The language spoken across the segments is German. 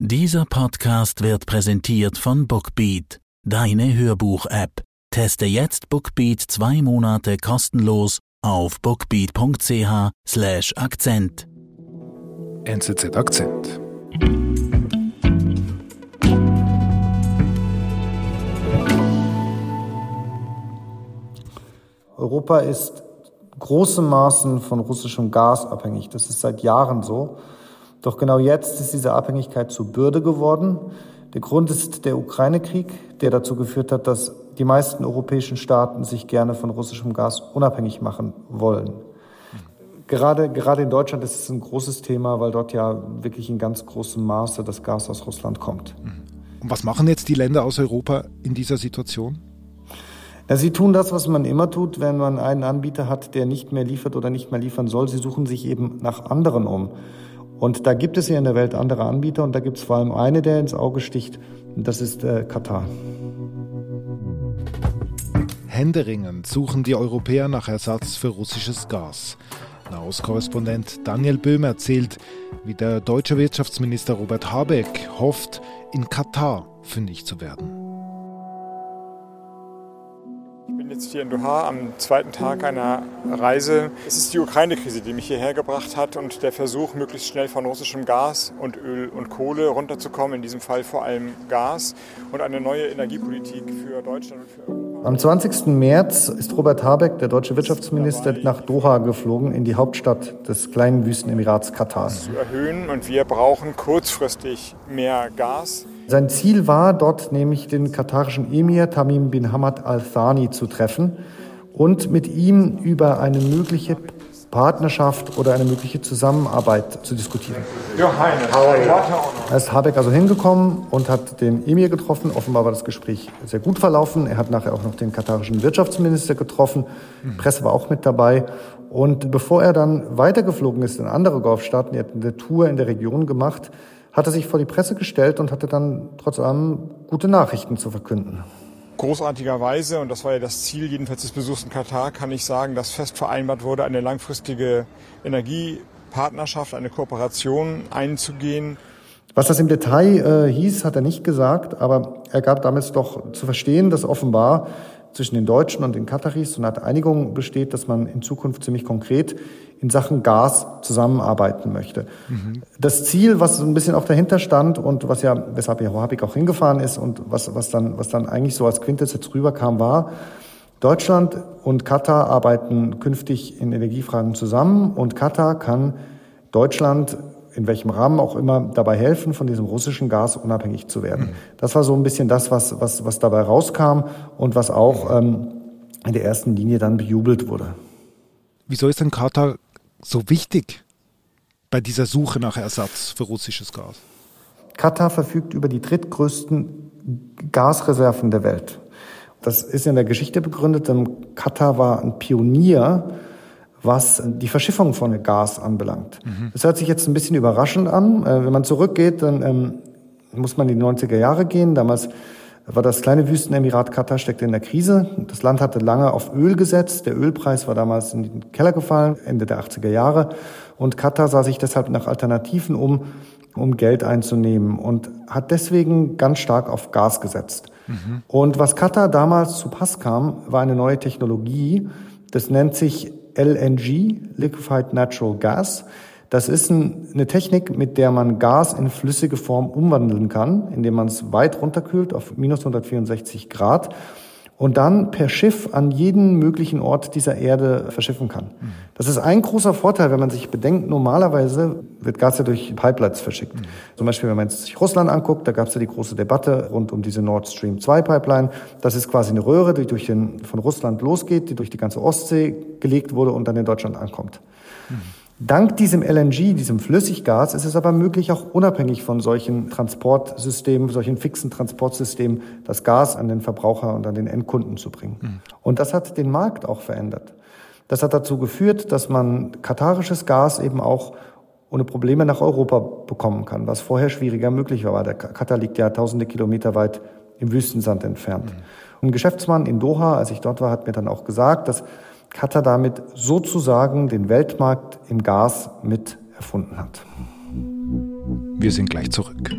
Dieser Podcast wird präsentiert von Bookbeat, deine Hörbuch-App. Teste jetzt Bookbeat zwei Monate kostenlos auf bookbeat.ch/slash Akzent. NZZ Akzent. Europa ist großem Maßen von russischem Gas abhängig. Das ist seit Jahren so. Doch genau jetzt ist diese Abhängigkeit zur Bürde geworden. Der Grund ist der Ukraine-Krieg, der dazu geführt hat, dass die meisten europäischen Staaten sich gerne von russischem Gas unabhängig machen wollen. Gerade, gerade in Deutschland ist es ein großes Thema, weil dort ja wirklich in ganz großem Maße das Gas aus Russland kommt. Und was machen jetzt die Länder aus Europa in dieser Situation? Ja, sie tun das, was man immer tut, wenn man einen Anbieter hat, der nicht mehr liefert oder nicht mehr liefern soll. Sie suchen sich eben nach anderen um. Und da gibt es ja in der Welt andere Anbieter und da gibt es vor allem eine, der ins Auge sticht, und das ist äh, Katar. Händeringend suchen die Europäer nach Ersatz für russisches Gas. Nahostkorrespondent Daniel Böhm erzählt, wie der deutsche Wirtschaftsminister Robert Habeck hofft, in Katar fündig zu werden bin jetzt hier in Doha am zweiten Tag einer Reise. Es ist die Ukraine-Krise, die mich hierher gebracht hat und der Versuch, möglichst schnell von russischem Gas und Öl und Kohle runterzukommen, in diesem Fall vor allem Gas und eine neue Energiepolitik für Deutschland und für Europa. Am 20. März ist Robert Habeck, der deutsche Wirtschaftsminister, nach Doha geflogen, in die Hauptstadt des kleinen Wüstenemirats Katar. Zu erhöhen und wir brauchen kurzfristig mehr Gas. Sein Ziel war, dort nämlich den katarischen Emir Tamim bin Hamad al-Thani zu treffen und mit ihm über eine mögliche Partnerschaft oder eine mögliche Zusammenarbeit zu diskutieren. Er ist Habeck also hingekommen und hat den Emir getroffen. Offenbar war das Gespräch sehr gut verlaufen. Er hat nachher auch noch den katarischen Wirtschaftsminister getroffen. Die Presse war auch mit dabei. Und bevor er dann weitergeflogen ist in andere Golfstaaten, er hat eine Tour in der Region gemacht, hat er sich vor die Presse gestellt und hatte dann trotz allem gute Nachrichten zu verkünden. Großartigerweise, und das war ja das Ziel jedenfalls des Besuchs in Katar, kann ich sagen, dass fest vereinbart wurde, eine langfristige Energiepartnerschaft, eine Kooperation einzugehen. Was das im Detail äh, hieß, hat er nicht gesagt, aber er gab damals doch zu verstehen, dass offenbar zwischen den Deutschen und den Kataris so eine Art Einigung besteht, dass man in Zukunft ziemlich konkret in Sachen Gas zusammenarbeiten möchte. Mhm. Das Ziel, was so ein bisschen auch dahinter stand und was ja, weshalb ja Habig auch hingefahren ist und was, was dann, was dann eigentlich so als Quintessenz rüberkam, war, Deutschland und Katar arbeiten künftig in Energiefragen zusammen und Katar kann Deutschland in welchem Rahmen auch immer dabei helfen, von diesem russischen Gas unabhängig zu werden. Das war so ein bisschen das, was, was, was dabei rauskam und was auch ähm, in der ersten Linie dann bejubelt wurde. Wieso ist denn Katar so wichtig bei dieser Suche nach Ersatz für russisches Gas? Katar verfügt über die drittgrößten Gasreserven der Welt. Das ist in der Geschichte begründet, denn Katar war ein Pionier, was die Verschiffung von Gas anbelangt. Mhm. Das hört sich jetzt ein bisschen überraschend an. Äh, wenn man zurückgeht, dann ähm, muss man in die 90er Jahre gehen. Damals war das kleine Wüstenemirat Katar steckte in der Krise. Das Land hatte lange auf Öl gesetzt. Der Ölpreis war damals in den Keller gefallen, Ende der 80er Jahre. Und Katar sah sich deshalb nach Alternativen um, um Geld einzunehmen und hat deswegen ganz stark auf Gas gesetzt. Mhm. Und was Katar damals zu Pass kam, war eine neue Technologie. Das nennt sich LNG, Liquefied Natural Gas. Das ist eine Technik, mit der man Gas in flüssige Form umwandeln kann, indem man es weit runterkühlt auf minus 164 Grad und dann per Schiff an jeden möglichen Ort dieser Erde verschiffen kann. Das ist ein großer Vorteil, wenn man sich bedenkt, normalerweise wird Gas ja durch Pipelines verschickt. Mhm. Zum Beispiel, wenn man sich Russland anguckt, da gab es ja die große Debatte rund um diese Nord Stream 2 Pipeline. Das ist quasi eine Röhre, die durch den, von Russland losgeht, die durch die ganze Ostsee gelegt wurde und dann in Deutschland ankommt. Mhm. Dank diesem LNG, diesem Flüssiggas, ist es aber möglich, auch unabhängig von solchen Transportsystemen, solchen fixen Transportsystemen, das Gas an den Verbraucher und an den Endkunden zu bringen. Mhm. Und das hat den Markt auch verändert. Das hat dazu geführt, dass man katarisches Gas eben auch ohne Probleme nach Europa bekommen kann, was vorher schwieriger möglich war. Der Katar liegt ja tausende Kilometer weit im Wüstensand entfernt. Mhm. Ein Geschäftsmann in Doha, als ich dort war, hat mir dann auch gesagt, dass Qatar damit sozusagen den Weltmarkt im Gas mit erfunden hat. Wir sind gleich zurück.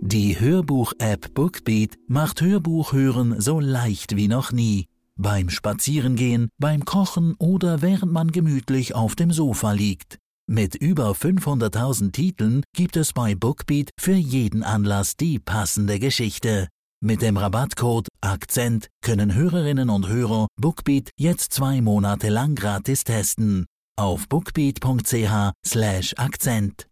Die Hörbuch-App Bookbeat macht Hörbuchhören so leicht wie noch nie. Beim Spazierengehen, beim Kochen oder während man gemütlich auf dem Sofa liegt. Mit über 500.000 Titeln gibt es bei Bookbeat für jeden Anlass die passende Geschichte. Mit dem Rabattcode Akzent können Hörerinnen und Hörer Bookbeat jetzt zwei Monate lang gratis testen. Auf bookbeat.ch slash Akzent.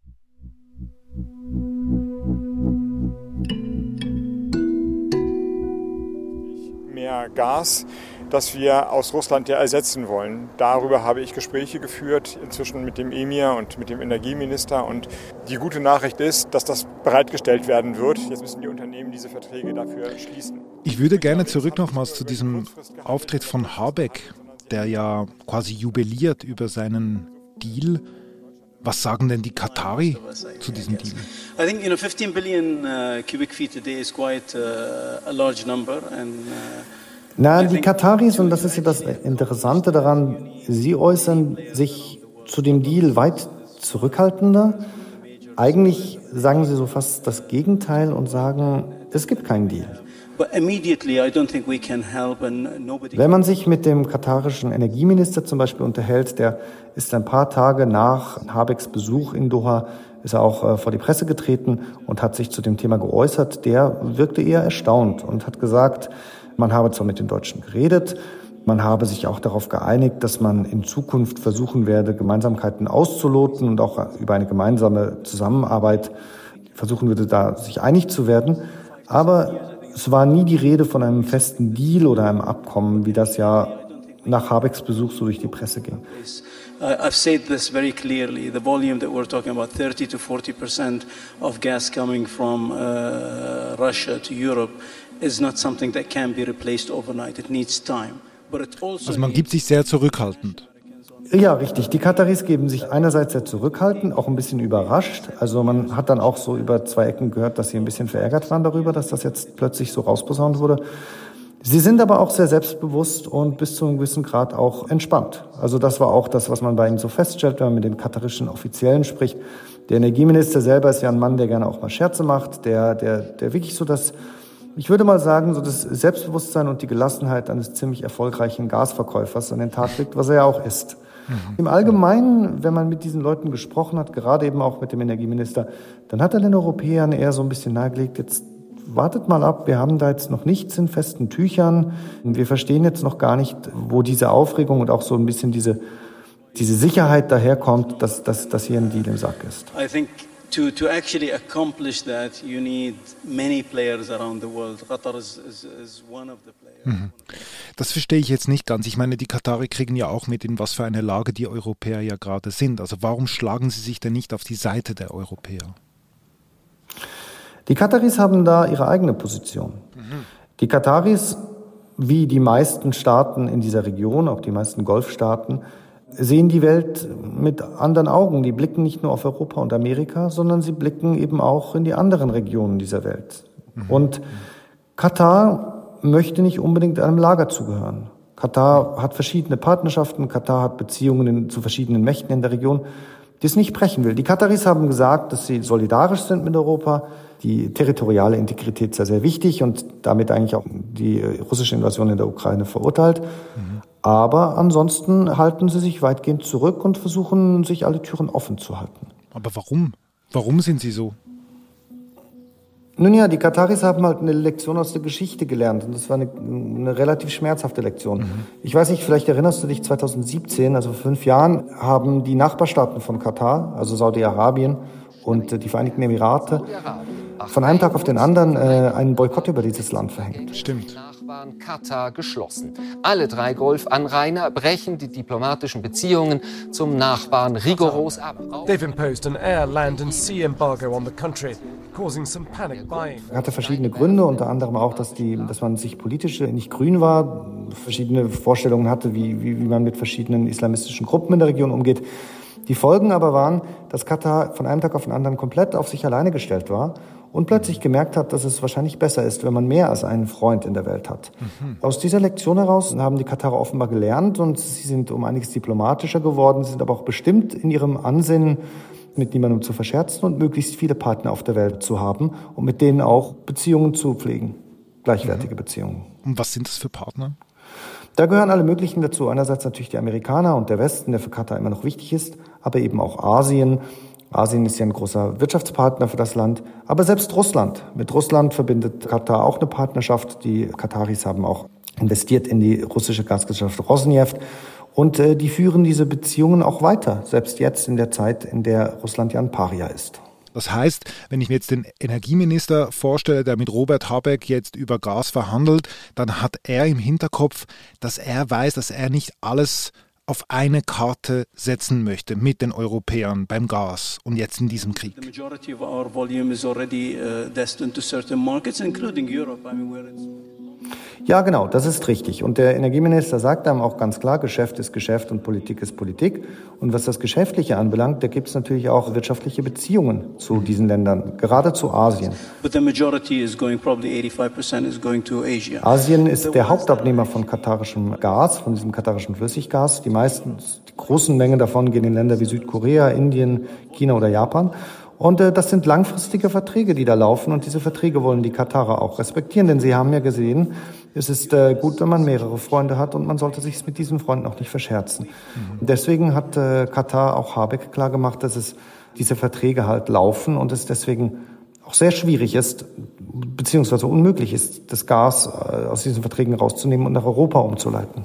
Mehr Gas das wir aus Russland ja ersetzen wollen. Darüber habe ich Gespräche geführt, inzwischen mit dem Emir und mit dem Energieminister. Und die gute Nachricht ist, dass das bereitgestellt werden wird. Jetzt müssen die Unternehmen diese Verträge dafür schließen. Ich würde gerne zurück nochmals zu diesem Auftritt von Habeck, der ja quasi jubiliert über seinen Deal. Was sagen denn die Katari zu diesem Deal? I think you know 15 billion uh, cubic feet a day is quite uh, a large number and uh, na, die Kataris, und das ist ja das Interessante daran, sie äußern sich zu dem Deal weit zurückhaltender. Eigentlich sagen sie so fast das Gegenteil und sagen, es gibt keinen Deal. Wenn man sich mit dem katarischen Energieminister zum Beispiel unterhält, der ist ein paar Tage nach Habecks Besuch in Doha, ist er auch äh, vor die Presse getreten und hat sich zu dem Thema geäußert. Der wirkte eher erstaunt und hat gesagt, man habe zwar mit den Deutschen geredet, man habe sich auch darauf geeinigt, dass man in Zukunft versuchen werde, Gemeinsamkeiten auszuloten und auch über eine gemeinsame Zusammenarbeit versuchen würde, da sich einig zu werden. Aber es war nie die Rede von einem festen Deal oder einem Abkommen, wie das ja nach Habecks Besuch so durch die Presse ging. I've said this very clearly. The volume that we're talking about, 30 to 40 percent of gas coming from uh, Russia to Europe, is not something that can be replaced overnight. It needs time. Also, also man gibt sich sehr zurückhaltend. Ja, richtig. Die Kataris geben sich einerseits sehr zurückhaltend, auch ein bisschen überrascht. Also man hat dann auch so über zwei Ecken gehört, dass sie ein bisschen verärgert waren darüber, dass das jetzt plötzlich so rausposaunt wurde. Sie sind aber auch sehr selbstbewusst und bis zu einem gewissen Grad auch entspannt. Also das war auch das, was man bei ihnen so feststellt, wenn man mit den katarischen Offiziellen spricht. Der Energieminister selber ist ja ein Mann, der gerne auch mal Scherze macht, der, der, der wirklich so das, ich würde mal sagen, so das Selbstbewusstsein und die Gelassenheit eines ziemlich erfolgreichen Gasverkäufers an den Tag legt, was er ja auch ist. Mhm. Im Allgemeinen, wenn man mit diesen Leuten gesprochen hat, gerade eben auch mit dem Energieminister, dann hat er den Europäern eher so ein bisschen nahegelegt, jetzt wartet mal ab, wir haben da jetzt noch nichts in festen Tüchern. Wir verstehen jetzt noch gar nicht, wo diese Aufregung und auch so ein bisschen diese, diese Sicherheit daherkommt, dass, dass, dass hier ein Deal im Sack ist. To, to actually accomplish that, you need many players around the world. Qatar is, is, is one of the players. Mhm. Das verstehe ich jetzt nicht ganz. Ich meine, die Katari kriegen ja auch mit, in was für eine Lage die Europäer ja gerade sind. Also warum schlagen sie sich denn nicht auf die Seite der Europäer? Die Kataris haben da ihre eigene Position. Mhm. Die Kataris, wie die meisten Staaten in dieser Region, auch die meisten Golfstaaten, sehen die Welt mit anderen Augen. Die blicken nicht nur auf Europa und Amerika, sondern sie blicken eben auch in die anderen Regionen dieser Welt. Mhm. Und Katar möchte nicht unbedingt einem Lager zugehören. Katar hat verschiedene Partnerschaften, Katar hat Beziehungen zu verschiedenen Mächten in der Region, die es nicht brechen will. Die Kataris haben gesagt, dass sie solidarisch sind mit Europa, die territoriale Integrität sehr, sehr wichtig und damit eigentlich auch die russische Invasion in der Ukraine verurteilt. Mhm. Aber ansonsten halten sie sich weitgehend zurück und versuchen, sich alle Türen offen zu halten. Aber warum? Warum sind sie so? Nun ja, die Kataris haben halt eine Lektion aus der Geschichte gelernt und das war eine, eine relativ schmerzhafte Lektion. Mhm. Ich weiß nicht, vielleicht erinnerst du dich, 2017, also vor fünf Jahren, haben die Nachbarstaaten von Katar, also Saudi-Arabien und die Vereinigten Emirate, von einem Tag auf den anderen äh, einen Boykott über dieses Land verhängt. Stimmt. Nachbarn Katar geschlossen. Alle drei Golfanrainer brechen die diplomatischen Beziehungen zum Nachbarn rigoros ab. They've imposed an air, land and sea embargo on the country. Er hatte verschiedene Gründe, unter anderem auch, dass, die, dass man sich politisch nicht grün war, verschiedene Vorstellungen hatte, wie, wie, wie man mit verschiedenen islamistischen Gruppen in der Region umgeht. Die Folgen aber waren, dass Katar von einem Tag auf den anderen komplett auf sich alleine gestellt war und plötzlich gemerkt hat, dass es wahrscheinlich besser ist, wenn man mehr als einen Freund in der Welt hat. Mhm. Aus dieser Lektion heraus haben die Katarer offenbar gelernt und sie sind um einiges diplomatischer geworden, sind aber auch bestimmt in ihrem Ansinnen, mit niemandem zu verscherzen und möglichst viele Partner auf der Welt zu haben und mit denen auch Beziehungen zu pflegen, gleichwertige mhm. Beziehungen. Und was sind das für Partner? Da gehören alle möglichen dazu. Einerseits natürlich die Amerikaner und der Westen, der für Katar immer noch wichtig ist, aber eben auch Asien. Asien ist ja ein großer Wirtschaftspartner für das Land, aber selbst Russland. Mit Russland verbindet Katar auch eine Partnerschaft. Die Kataris haben auch investiert in die russische Gasgesellschaft Rosneft. Und äh, die führen diese Beziehungen auch weiter, selbst jetzt in der Zeit, in der Russland ja ein Paria ist. Das heißt, wenn ich mir jetzt den Energieminister vorstelle, der mit Robert Habeck jetzt über Gas verhandelt, dann hat er im Hinterkopf, dass er weiß, dass er nicht alles auf eine Karte setzen möchte mit den Europäern beim Gas und jetzt in diesem Krieg. Uh, ja, genau, das ist richtig. Und der Energieminister sagt einem auch ganz klar, Geschäft ist Geschäft und Politik ist Politik. Und was das Geschäftliche anbelangt, da gibt es natürlich auch wirtschaftliche Beziehungen zu diesen Ländern, gerade zu Asien. Asien ist der Hauptabnehmer von katarischem Gas, von diesem katarischen Flüssiggas. Die meisten, die großen Mengen davon gehen in Länder wie Südkorea, Indien, China oder Japan. Und äh, das sind langfristige Verträge, die da laufen. Und diese Verträge wollen die Katarer auch respektieren, denn sie haben ja gesehen, es ist äh, gut, wenn man mehrere Freunde hat und man sollte sich mit diesen Freunden auch nicht verscherzen. Mhm. Deswegen hat äh, Katar auch Habeck klargemacht, dass es diese Verträge halt laufen und es deswegen auch sehr schwierig ist, beziehungsweise unmöglich ist, das Gas äh, aus diesen Verträgen rauszunehmen und nach Europa umzuleiten.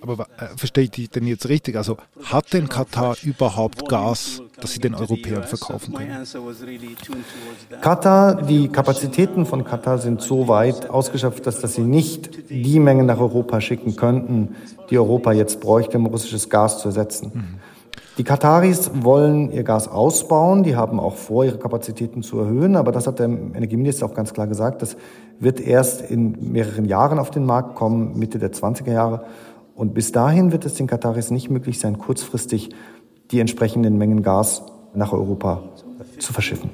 Aber äh, verstehe ich dich denn jetzt richtig? Also hat denn Katar überhaupt Gas, das sie den Europäern verkaufen können? Katar, die Kapazitäten von Katar sind so weit ausgeschöpft, dass, dass sie nicht die Mengen nach Europa schicken könnten, die Europa jetzt bräuchte, um russisches Gas zu ersetzen. Mhm. Die Kataris wollen ihr Gas ausbauen, die haben auch vor, ihre Kapazitäten zu erhöhen, aber das hat der Energieminister auch ganz klar gesagt, das wird erst in mehreren Jahren auf den Markt kommen, Mitte der 20er Jahre. Und bis dahin wird es den Kataris nicht möglich sein, kurzfristig die entsprechenden Mengen Gas nach Europa zu verschiffen.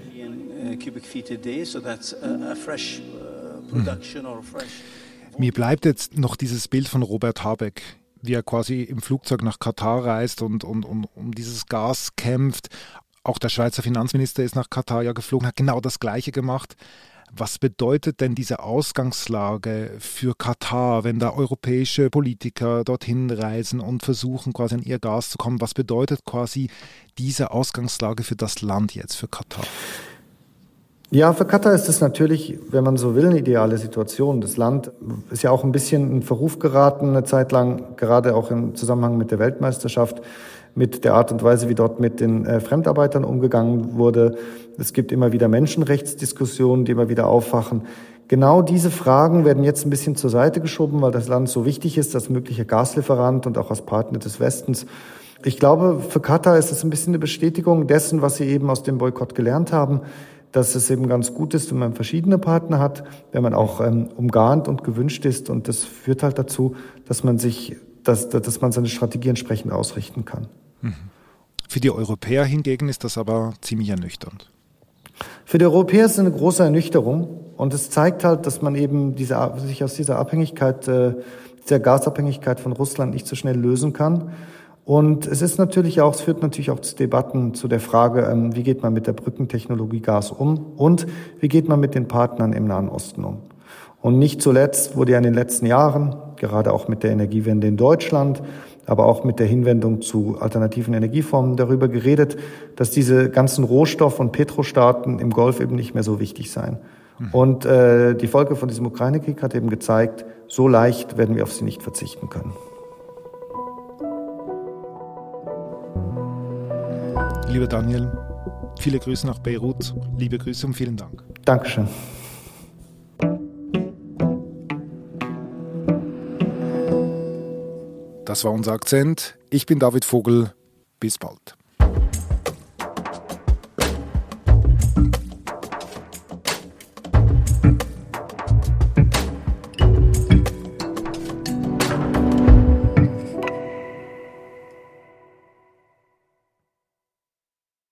Mir bleibt jetzt noch dieses Bild von Robert Habeck, wie er quasi im Flugzeug nach Katar reist und, und, und um dieses Gas kämpft. Auch der Schweizer Finanzminister ist nach Katar ja geflogen, hat genau das Gleiche gemacht. Was bedeutet denn diese Ausgangslage für Katar, wenn da europäische Politiker dorthin reisen und versuchen, quasi an ihr Gas zu kommen? Was bedeutet quasi diese Ausgangslage für das Land jetzt, für Katar? Ja, für Katar ist es natürlich, wenn man so will, eine ideale Situation. Das Land ist ja auch ein bisschen in Verruf geraten, eine Zeit lang, gerade auch im Zusammenhang mit der Weltmeisterschaft mit der Art und Weise, wie dort mit den äh, Fremdarbeitern umgegangen wurde. Es gibt immer wieder Menschenrechtsdiskussionen, die immer wieder aufwachen. Genau diese Fragen werden jetzt ein bisschen zur Seite geschoben, weil das Land so wichtig ist als möglicher Gaslieferant und auch als Partner des Westens. Ich glaube, für Katar ist es ein bisschen eine Bestätigung dessen, was sie eben aus dem Boykott gelernt haben, dass es eben ganz gut ist, wenn man verschiedene Partner hat, wenn man auch ähm, umgarnt und gewünscht ist. Und das führt halt dazu, dass man sich, dass, dass man seine Strategie entsprechend ausrichten kann. Für die Europäer hingegen ist das aber ziemlich ernüchternd. Für die Europäer ist es eine große Ernüchterung und es zeigt halt, dass man eben diese, sich aus dieser Abhängigkeit, äh, dieser Gasabhängigkeit von Russland nicht so schnell lösen kann. Und es ist natürlich auch, es führt natürlich auch zu Debatten zu der Frage, ähm, wie geht man mit der Brückentechnologie Gas um und wie geht man mit den Partnern im Nahen Osten um. Und nicht zuletzt wurde ja in den letzten Jahren, gerade auch mit der Energiewende in Deutschland, aber auch mit der Hinwendung zu alternativen Energieformen darüber geredet, dass diese ganzen Rohstoff- und Petrostaaten im Golf eben nicht mehr so wichtig seien. Mhm. Und äh, die Folge von diesem Ukraine-Krieg hat eben gezeigt, so leicht werden wir auf sie nicht verzichten können. Lieber Daniel, viele Grüße nach Beirut, liebe Grüße und vielen Dank. Dankeschön. Das war unser Akzent. Ich bin David Vogel. Bis bald.